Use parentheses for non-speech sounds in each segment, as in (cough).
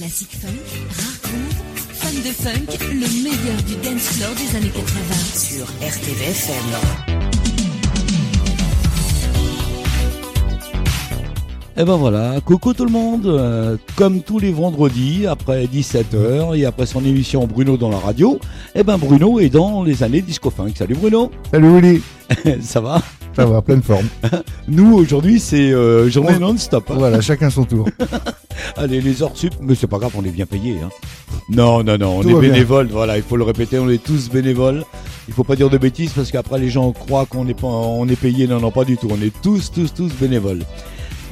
Classique funk, rare groove, fan de funk, le meilleur du dance floor des années 80 sur RTVFM. Et ben voilà, coucou tout le monde, euh, comme tous les vendredis après 17h et après son émission Bruno dans la radio, et ben Bruno est dans les années disco funk. Salut Bruno. Salut Willy. (laughs) Ça va? Va, pleine forme. (laughs) Nous aujourd'hui c'est euh, journée non-stop. hein. Voilà, chacun son tour. (laughs) Allez, les heures sup, mais c'est pas grave, on est bien payés. Hein. Non, non, non, on Tout est bénévoles, voilà, il faut le répéter, on est tous bénévoles. Il faut pas dire de bêtises parce qu'après les gens croient qu'on est, pas, on est payé. Non, non, pas du tout, on est tous, tous, tous bénévoles.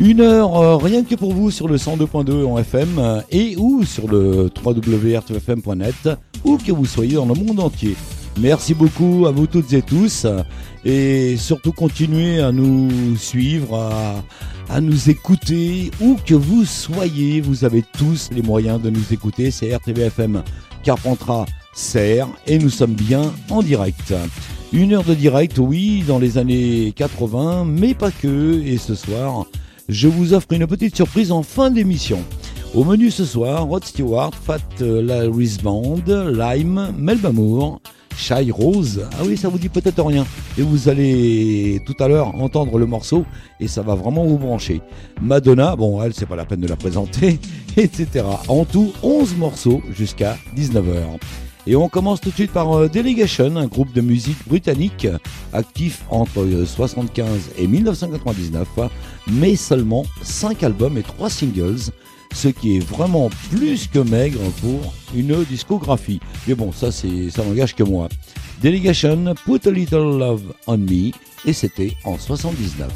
Une heure euh, rien que pour vous sur le 102.2 en FM euh, et ou sur le www.rtfm.net ou que vous soyez dans le monde entier. Merci beaucoup à vous toutes et tous et surtout continuez à nous suivre, à, nous écouter où que vous soyez. Vous avez tous les moyens de nous écouter. C'est RTVFM Carpentras Serre et nous sommes bien en direct. Une heure de direct, oui, dans les années 80, mais pas que. Et ce soir, je vous offre une petite surprise en fin d'émission. Au menu ce soir, Rod Stewart, Fat euh, Larry's Band, Lime, Melba Moore, Shy Rose. Ah oui, ça vous dit peut-être rien. Et vous allez tout à l'heure entendre le morceau et ça va vraiment vous brancher. Madonna, bon, elle, c'est pas la peine de la présenter, (laughs) etc. En tout, 11 morceaux jusqu'à 19h. Et on commence tout de suite par euh, Delegation, un groupe de musique britannique actif entre euh, 75 et 1999, mais seulement 5 albums et 3 singles, ce qui est vraiment plus que maigre pour une discographie. Mais bon, ça c'est ça n'engage que moi. Delegation, Put a Little Love on Me, et c'était en 79.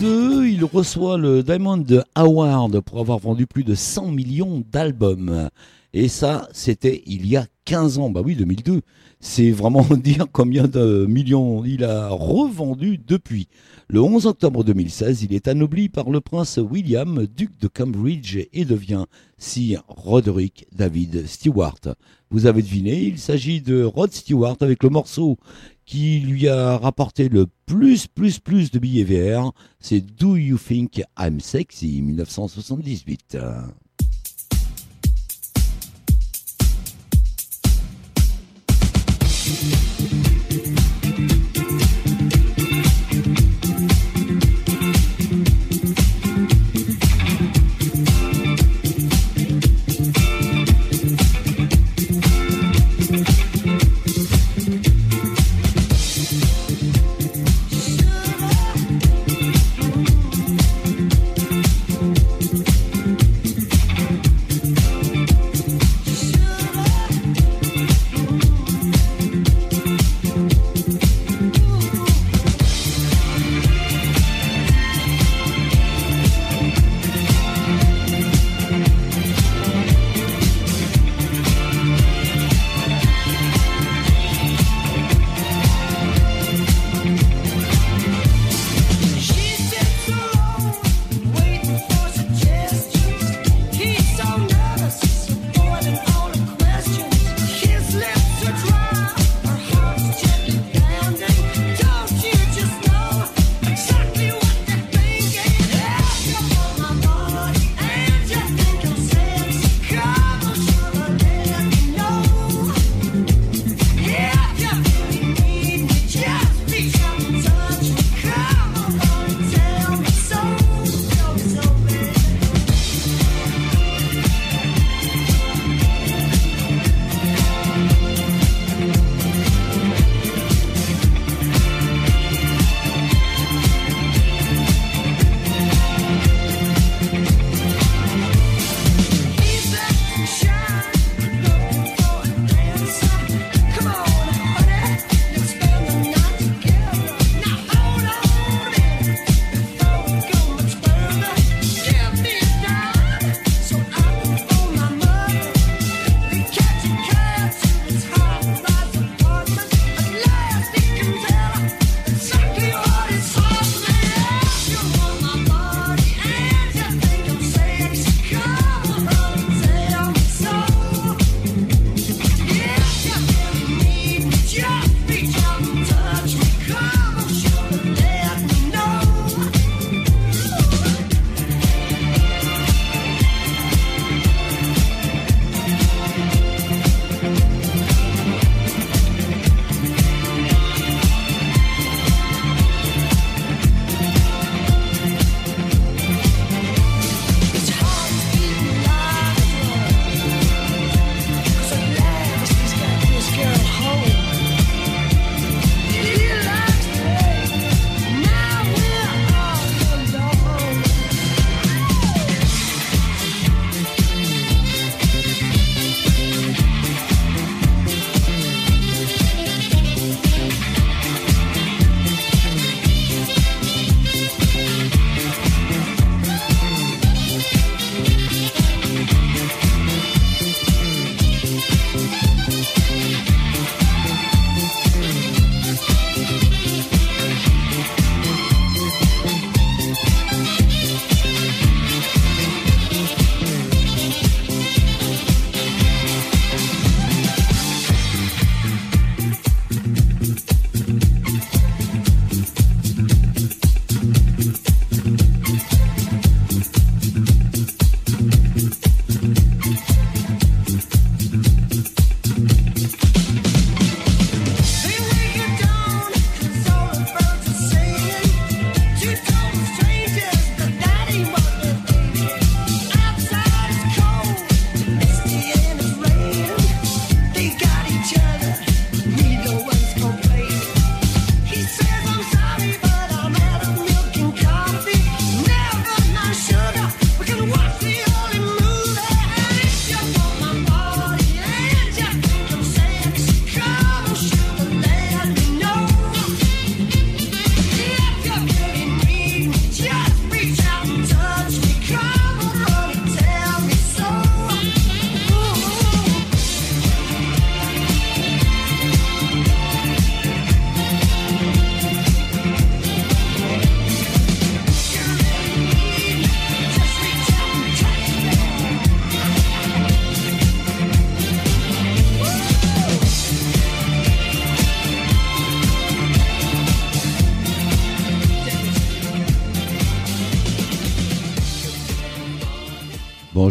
2002, il reçoit le Diamond Award pour avoir vendu plus de 100 millions d'albums. Et ça, c'était il y a 15 ans. Bah oui, 2002. C'est vraiment (laughs) dire combien de millions il a revendu depuis. Le 11 octobre 2016, il est anobli par le prince William, duc de Cambridge, et devient Sir Roderick David Stewart. Vous avez deviné, il s'agit de Rod Stewart avec le morceau qui lui a rapporté le plus, plus, plus de billets VR, c'est Do You Think I'm Sexy 1978.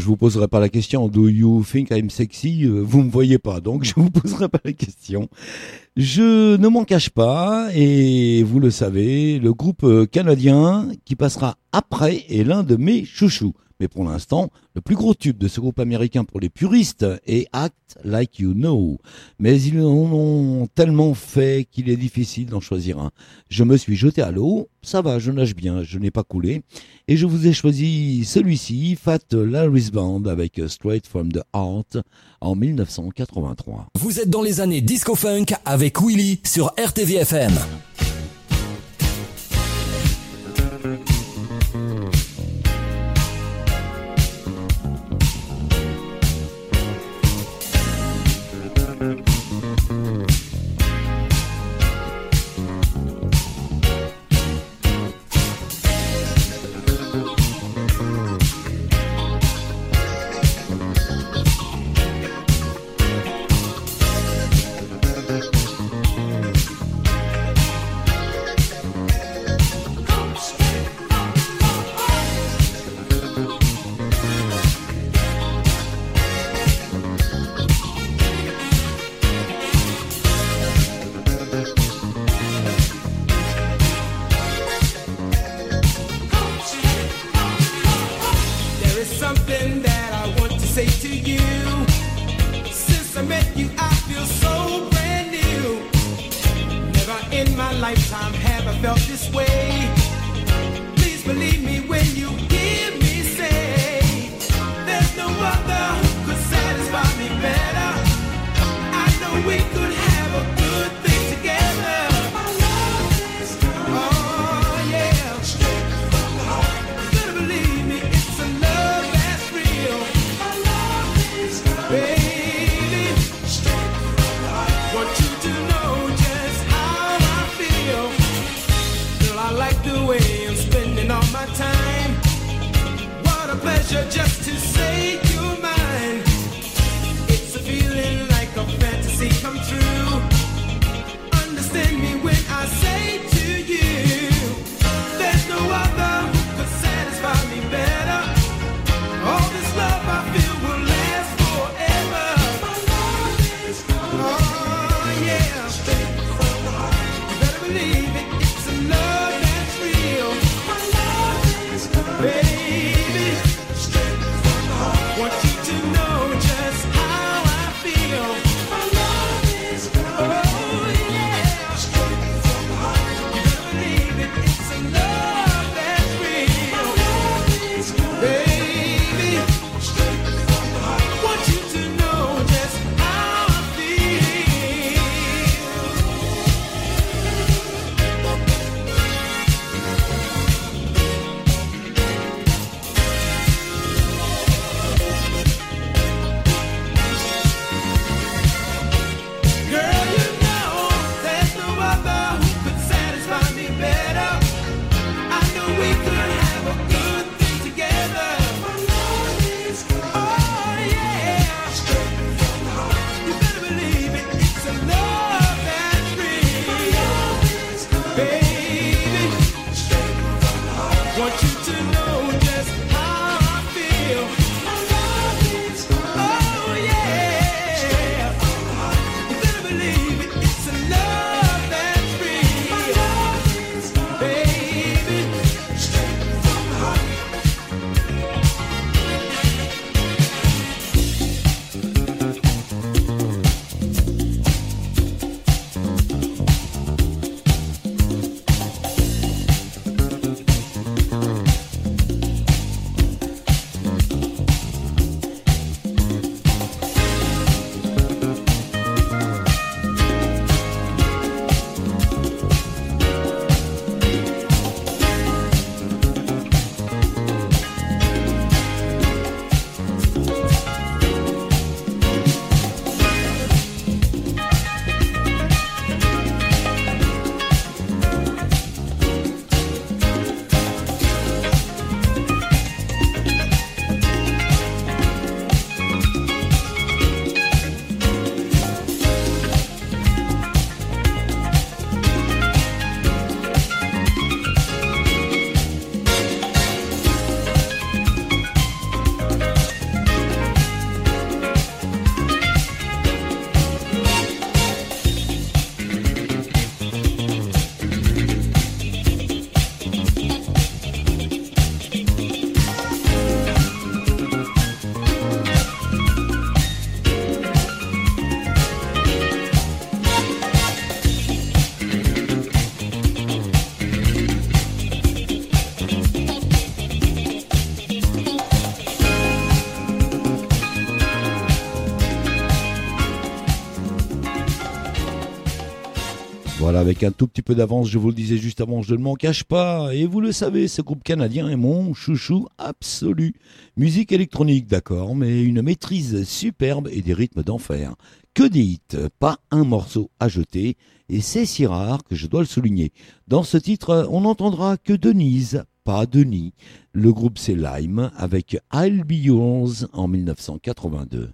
Je vous poserai pas la question. Do you think I'm sexy? Euh, Vous me voyez pas, donc je vous poserai pas la question. Je ne m'en cache pas, et vous le savez, le groupe euh, canadien qui passera après est l'un de mes chouchous. Mais pour l'instant, le plus gros tube de ce groupe américain pour les puristes est Act Like You Know. Mais ils en ont tellement fait qu'il est difficile d'en choisir un. Je me suis jeté à l'eau, ça va, je nage bien, je n'ai pas coulé. Et je vous ai choisi celui-ci, Fat Larry's Band, avec Straight From The Heart, en 1983. Vous êtes dans les années disco funk avec Willy sur RTVFM. Avec un tout petit peu d'avance, je vous le disais juste avant, je ne m'en cache pas. Et vous le savez, ce groupe canadien est mon chouchou absolu. Musique électronique, d'accord, mais une maîtrise superbe et des rythmes d'enfer. Que des hits, pas un morceau à jeter, et c'est si rare que je dois le souligner. Dans ce titre, on n'entendra que Denise, pas Denis. Le groupe c'est Lime avec I'll Be en 1982.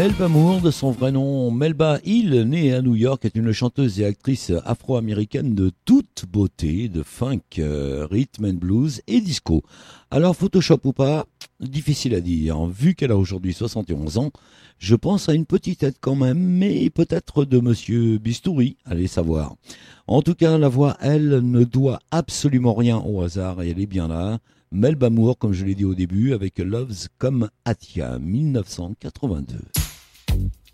Melba Moore, de son vrai nom Melba Hill, née à New York, est une chanteuse et actrice afro-américaine de toute beauté, de funk, euh, rhythm and blues et disco. Alors Photoshop ou pas, difficile à dire. Vu qu'elle a aujourd'hui 71 ans, je pense à une petite tête quand même, mais peut-être de Monsieur Bistouri, allez savoir. En tout cas, la voix, elle, ne doit absolument rien au hasard et elle est bien là. Melba Moore, comme je l'ai dit au début, avec Loves Come Atia, 1982.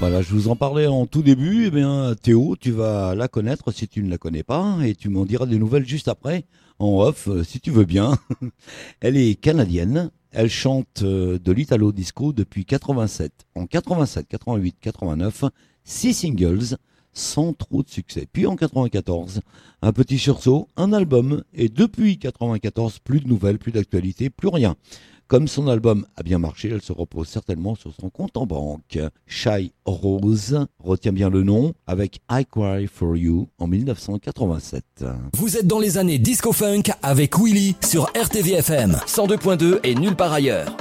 Voilà, je vous en parlais en tout début. Eh bien, Théo, tu vas la connaître si tu ne la connais pas, et tu m'en diras des nouvelles juste après, en off, euh, si tu veux bien. (laughs) Elle est canadienne. Elle chante euh, de l'italo disco depuis 87. En 87, 88, 89, six singles sans trop de succès. Puis en 94, un petit sursaut, un album, et depuis 94, plus de nouvelles, plus d'actualités, plus rien. Comme son album a bien marché, elle se repose certainement sur son compte en banque. Shy Rose, retiens bien le nom, avec I Cry For You en 1987. Vous êtes dans les années disco funk avec Willy sur RTVFM 102.2 et nulle part ailleurs.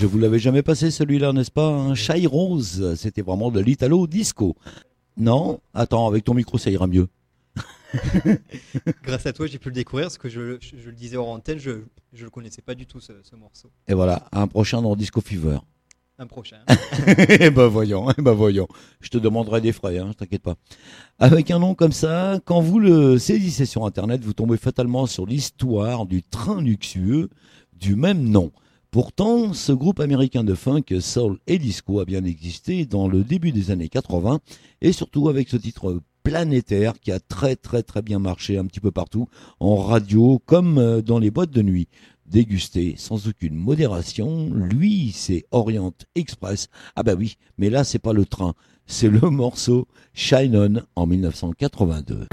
Je vous l'avais jamais passé celui-là, n'est-ce pas? Un Shy Rose, c'était vraiment de l'Italo disco. Non? Attends, avec ton micro, ça ira mieux. (laughs) Grâce à toi, j'ai pu le découvrir parce que je, je- je le disais hors antenne, je ne le connaissais pas du tout ce, ce morceau. Et voilà, un prochain dans Disco Fever. Un prochain. (laughs) eh ben voyons, eh ben voyons. Je te demanderai des frais, hein, t'inquiète pas. Avec un nom comme ça, quand vous le saisissez sur Internet, vous tombez fatalement sur l'histoire du train luxueux du même nom. Pourtant, ce groupe américain de funk, soul et disco a bien existé dans le début des années 80 et surtout avec ce titre planétaire qui a très très très bien marché un petit peu partout, en radio comme euh, dans les boîtes de nuit. Dégusté sans aucune modération, lui c'est Orient Express. Ah bah oui, mais là c'est pas le train, c'est le (laughs) morceau Shine On en 1982.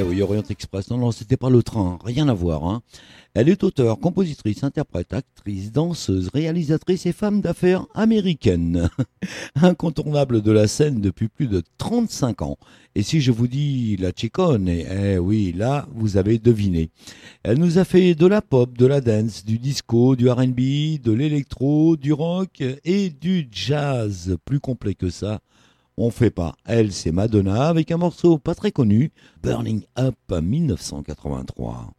Eh oui, Orient Express. Non, non, c'était pas le train, rien à voir. Hein. Elle est auteure, compositrice, interprète, actrice, danseuse, réalisatrice et femme d'affaires américaine. (laughs) Incontournable de la scène depuis plus de 35 ans. Et si je vous dis la Chicone, eh oui, là, vous avez deviné. Elle nous a fait de la pop, de la dance, du disco, du R&B, de l'électro, du rock et du jazz. Plus complet que ça, on fait pas. Elle, c'est Madonna avec un morceau pas très connu, Burning Up 1983.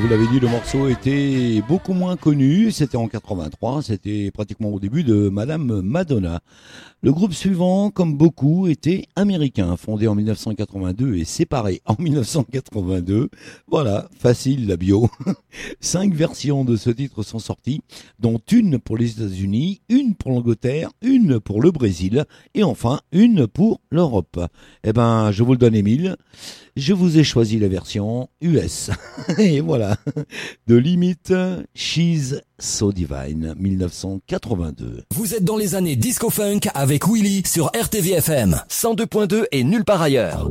Vous l'avais dit, le morceau était beaucoup moins connu. C'était en 83. C'était pratiquement au début de Madame Madonna. Le groupe suivant, comme beaucoup, était américain, fondé en 1982 et séparé en 1982. Voilà, facile la bio. (laughs) Cinq versions de ce titre sont sorties, dont une pour les États-Unis, une pour l'Angleterre, une pour le Brésil et enfin une pour l'Europe. Eh ben, je vous le donne, Émile. Je vous ai choisi la version US. (laughs) et voilà. De Limite, She's So Divine, 1982. Vous êtes dans les années disco funk avec Willy sur RTV FM 102.2 et nulle part ailleurs.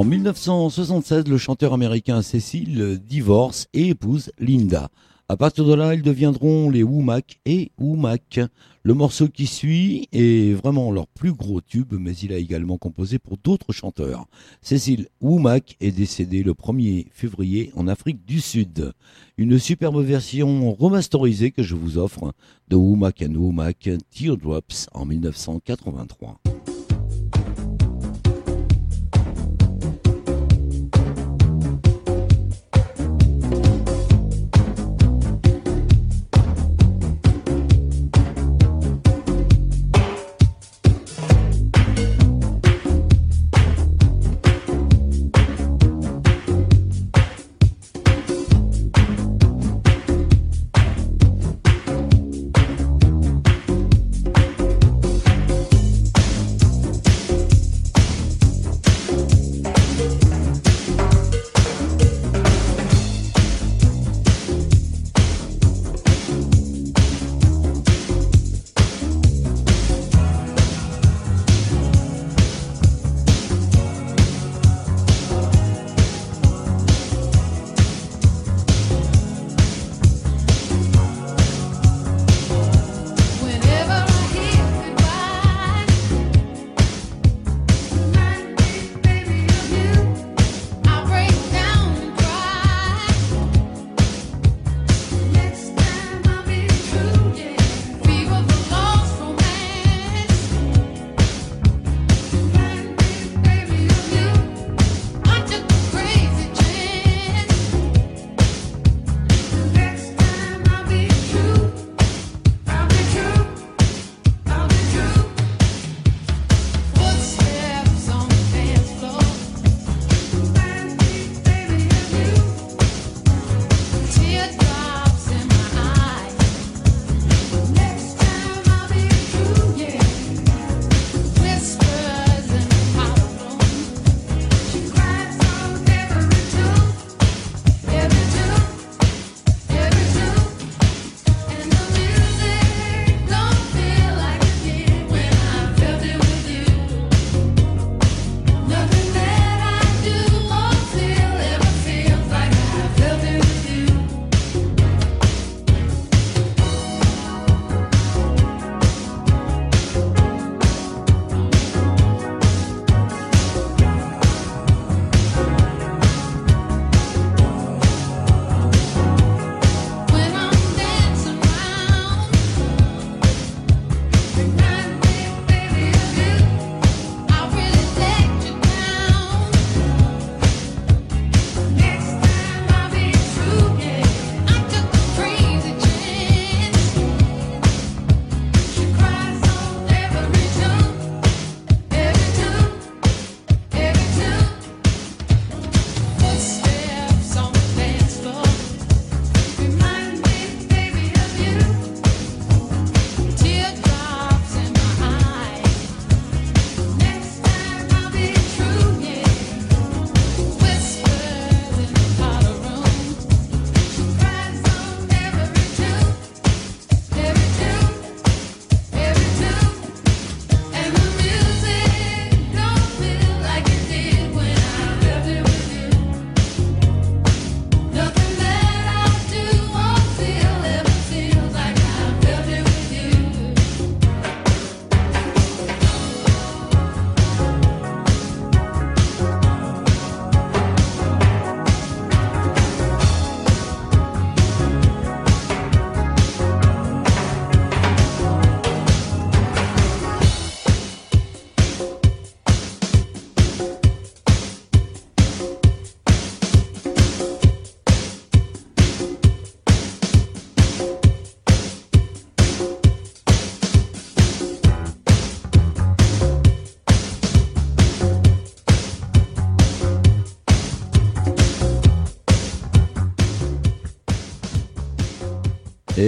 En 1976, le chanteur américain Cécile divorce et épouse Linda. À partir de là, ils deviendront les Womack et Womack. Le morceau qui suit est vraiment leur plus gros tube, mais il a également composé pour d'autres chanteurs. Cécile Womack est décédée le 1er février en Afrique du Sud. Une superbe version remasterisée que je vous offre de Womack and Womack Teardrops en 1983.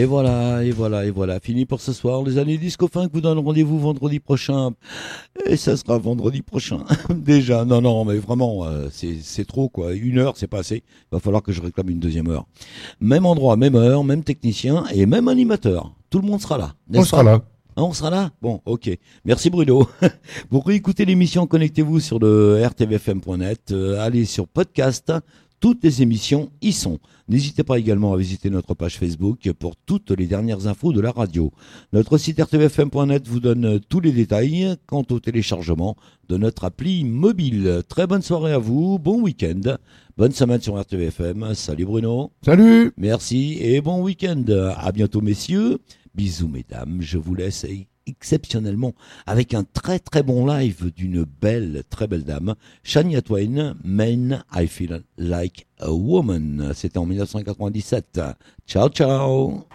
Et voilà, et voilà, et voilà. Fini pour ce soir. Les années disco fin vous donne rendez-vous vendredi prochain. Et ça sera vendredi prochain. (laughs) Déjà. Non, non, mais vraiment, euh, c'est trop, quoi. Une heure, c'est pas assez. Il va falloir que je réclame une deuxième heure. Même endroit, même heure, même technicien et même animateur. Tout le monde sera là. On sera là. Ah, on sera là Bon, ok. Merci Bruno. (laughs) Pour écouter l'émission, connectez-vous sur le rtvfm.net. Euh, allez sur podcast, toutes les émissions y sont. N'hésitez pas également à visiter notre page Facebook pour toutes les dernières infos de la radio. Notre site rtvfm.net vous donne euh, tous les détails quant au téléchargement de notre appli mobile. Très bonne soirée à vous, bon week-end, bonne semaine sur RTVFM. Salut Bruno. Salut. Merci et bon week-end. À bientôt messieurs. Bisous mesdames, je vous laisse exceptionnellement avec un très très bon live d'une belle, très belle dame, Shania Twain, Men I Feel Like a Woman. C'était en 1997. Ciao ciao